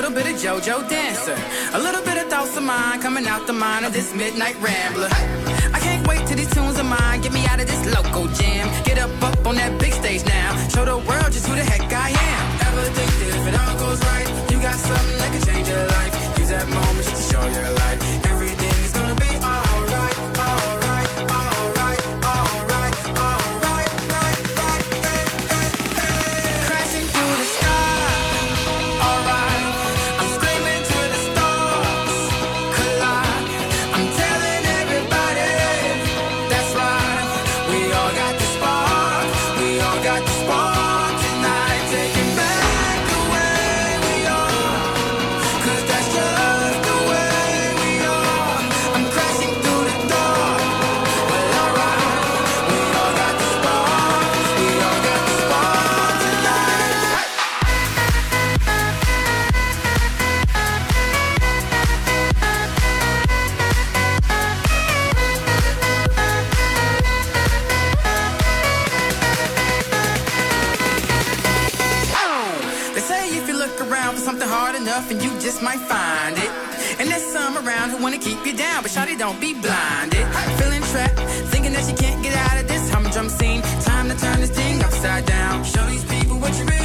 little bit of JoJo dancer, a little bit of thoughts of mine coming out the mind of this midnight rambler. I can't wait till these tunes of mine. Get me out of this local jam. Get up, up on that big stage now. Show the world just who the heck I am. Ever think that if it all goes right, you got something that could change your life. Use that moment just to show your life. to keep you down, but shawty don't be blinded. Feeling trapped, thinking that she can't get out of this humdrum scene. Time to turn this thing upside down. Show these people what you really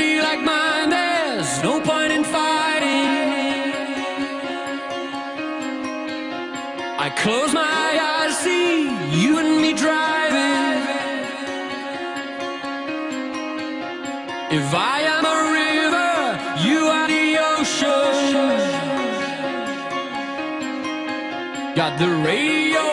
City like mine, there's no point in fighting. I close my eyes, see you and me driving. If I am a river, you are the ocean. Got the radio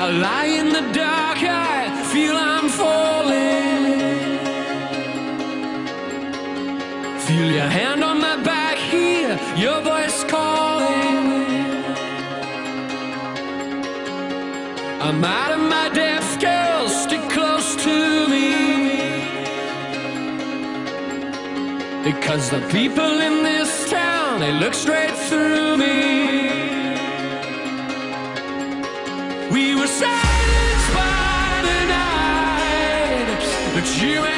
I lie in the dark, I feel I'm falling. Feel your hand on my back, hear your voice calling. I'm out of my depth, girl, stick close to me. Because the people in this town, they look straight through you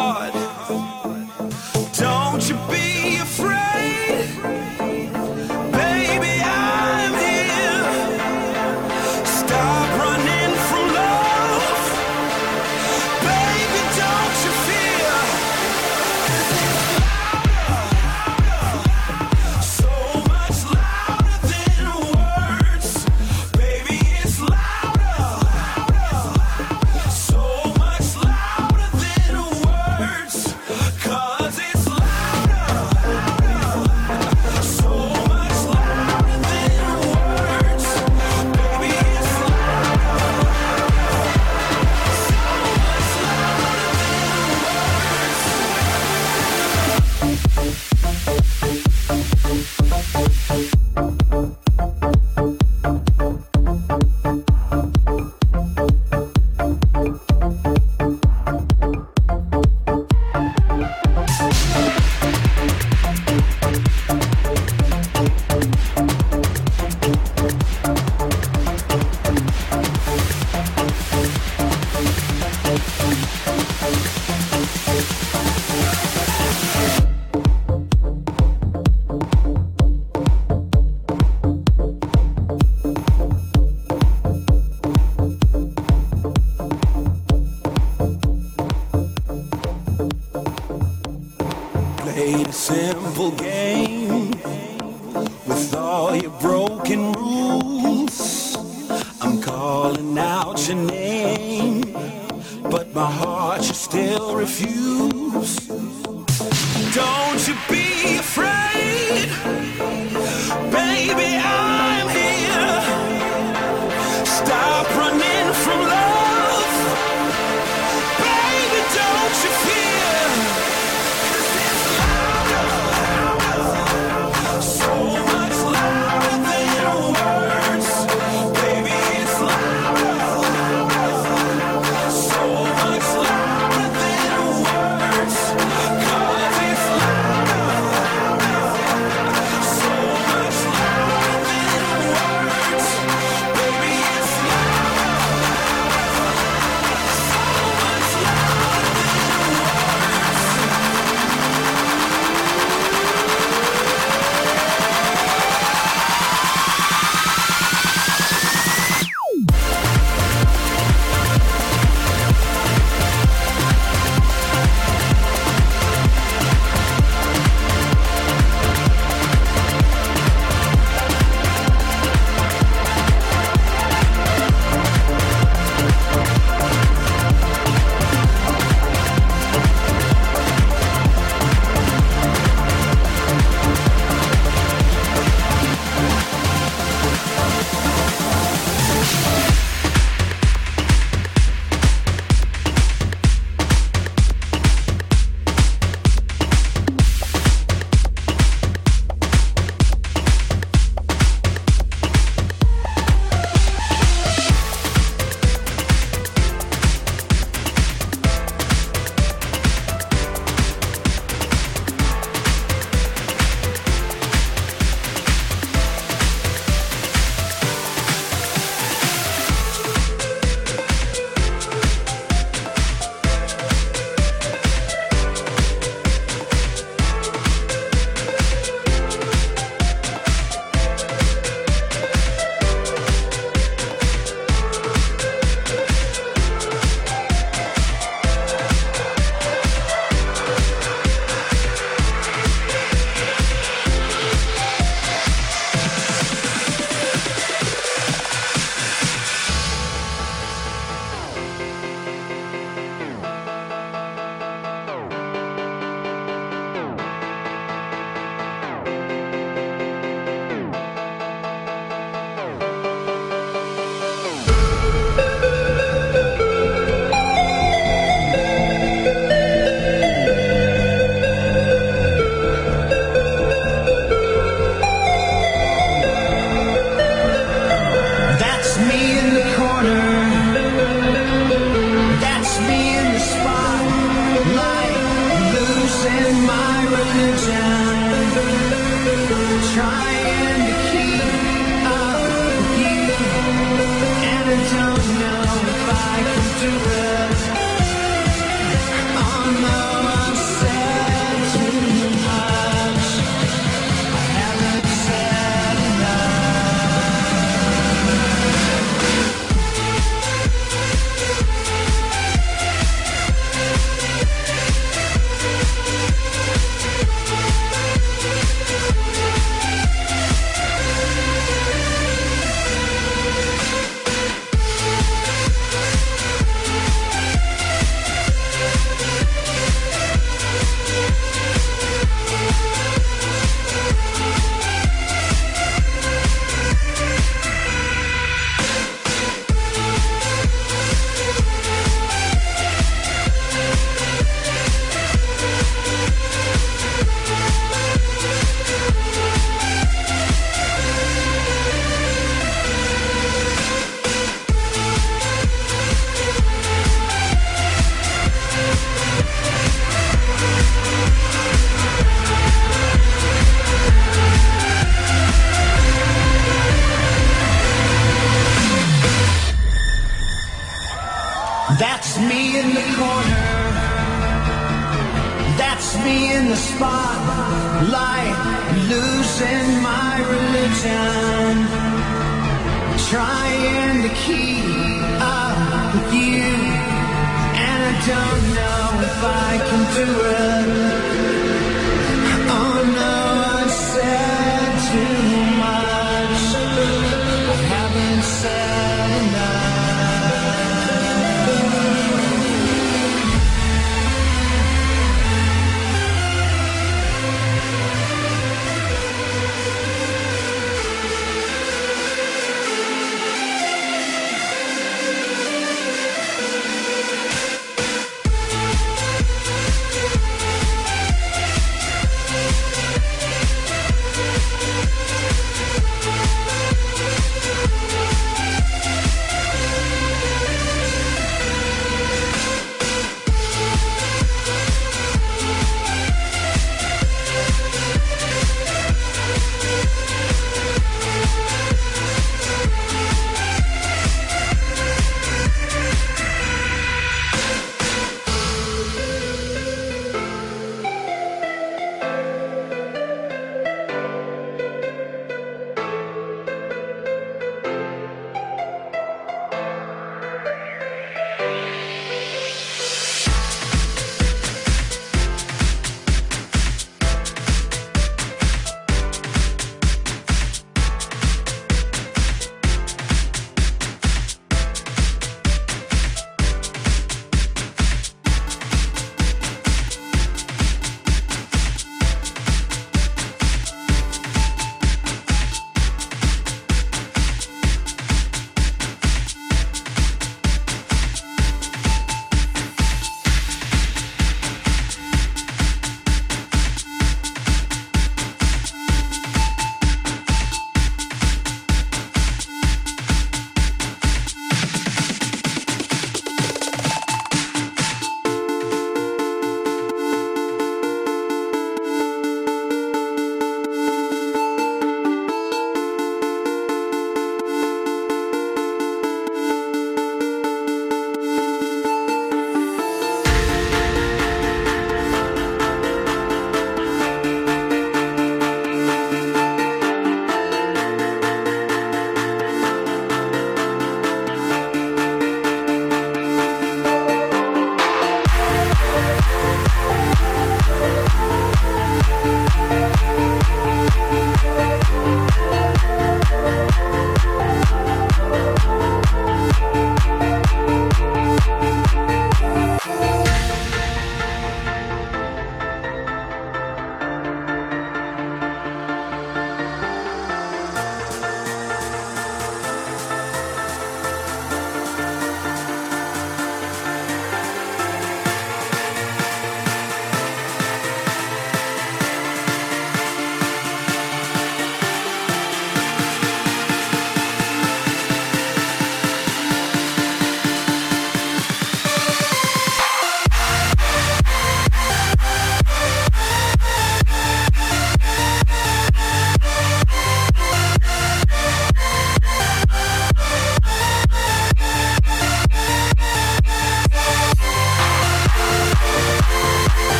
but my heart you still refuse. Don't you be afraid, baby. I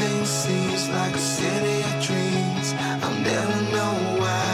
Everything seems like a city of dreams. I'll never know why.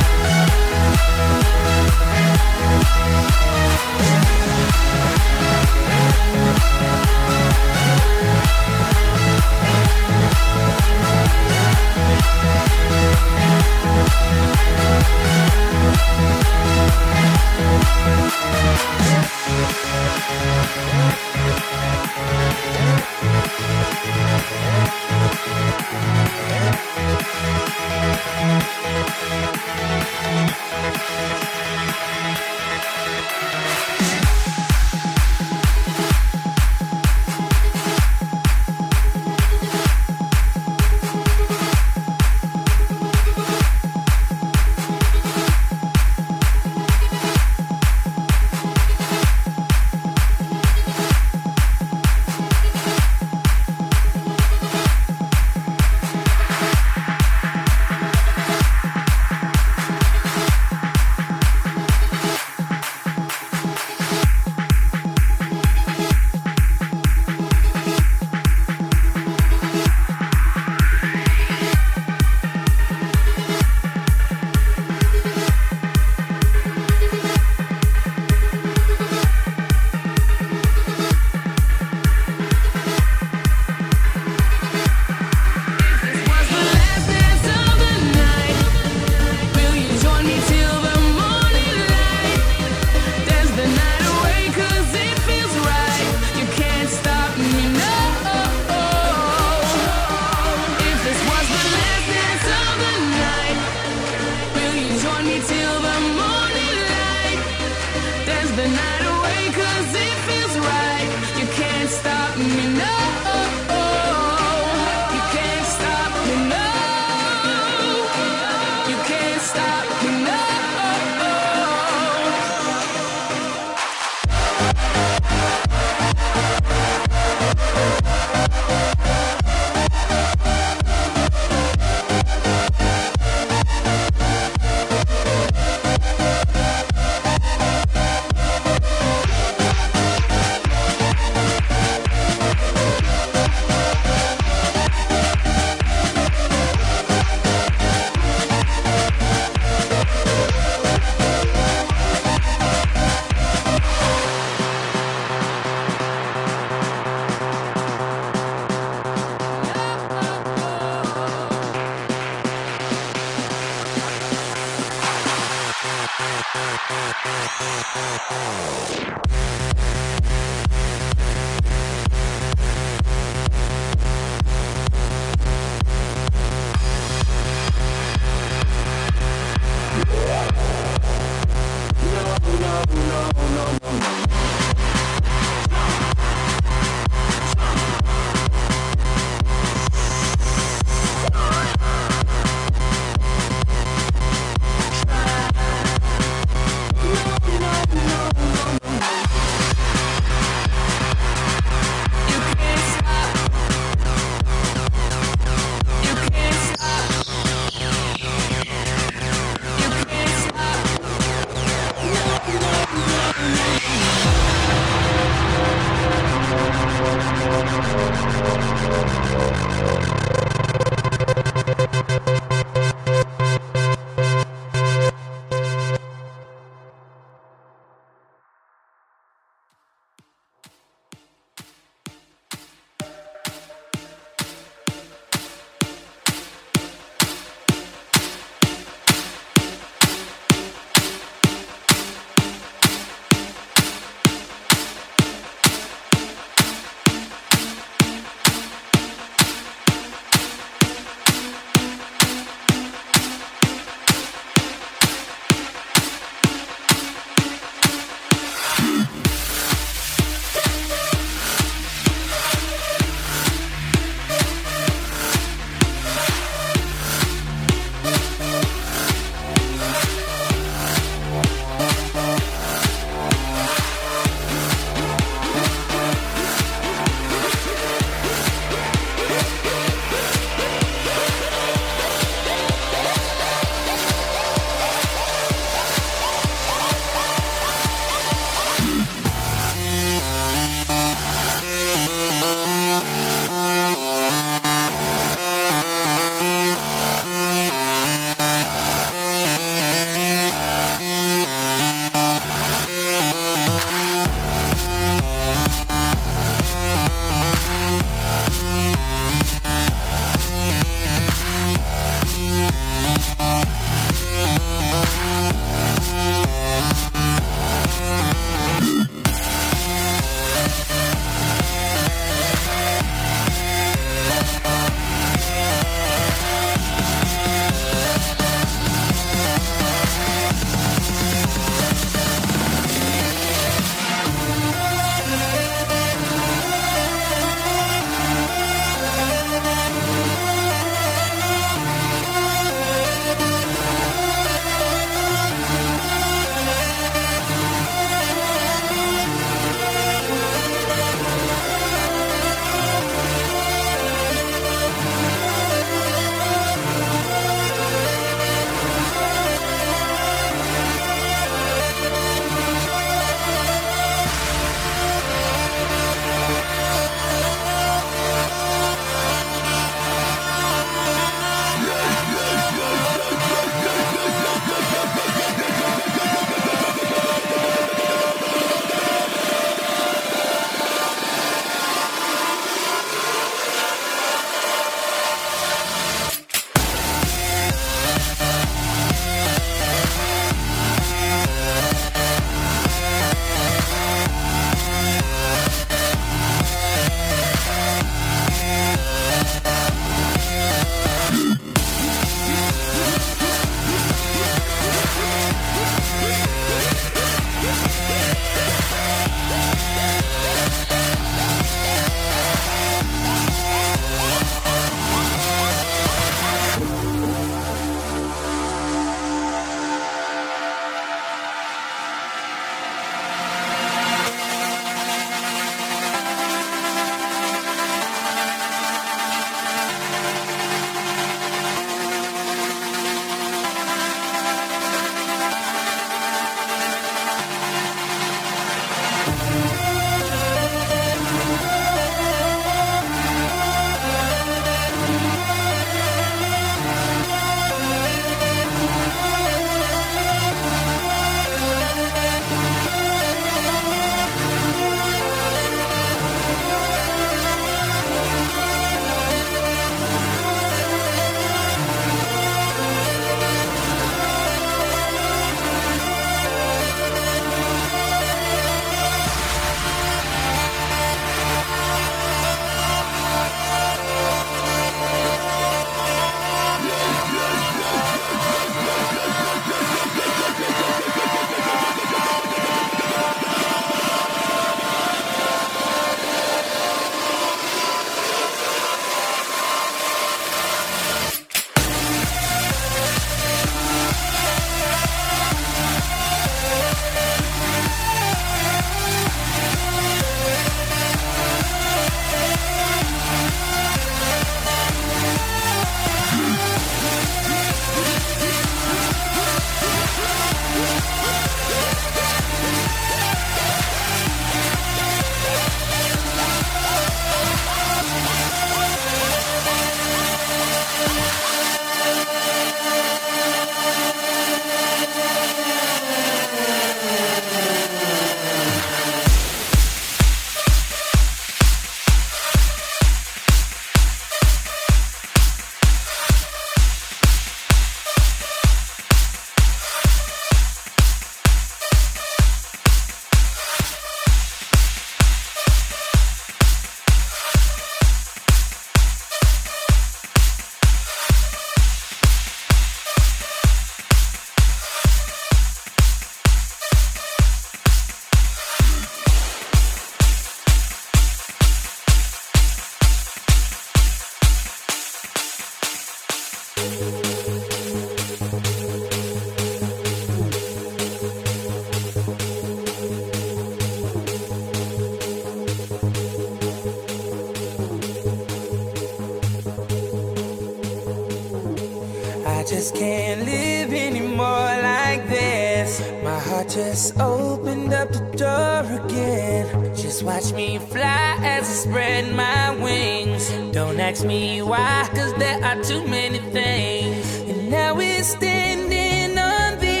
my wings. Don't ask me why, cause there are too many things. And now we're standing on the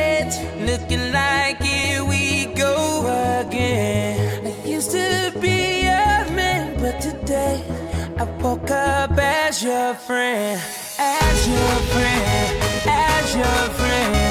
edge, looking like here we go again. I used to be a man, but today I woke up as your friend, as your friend, as your friend.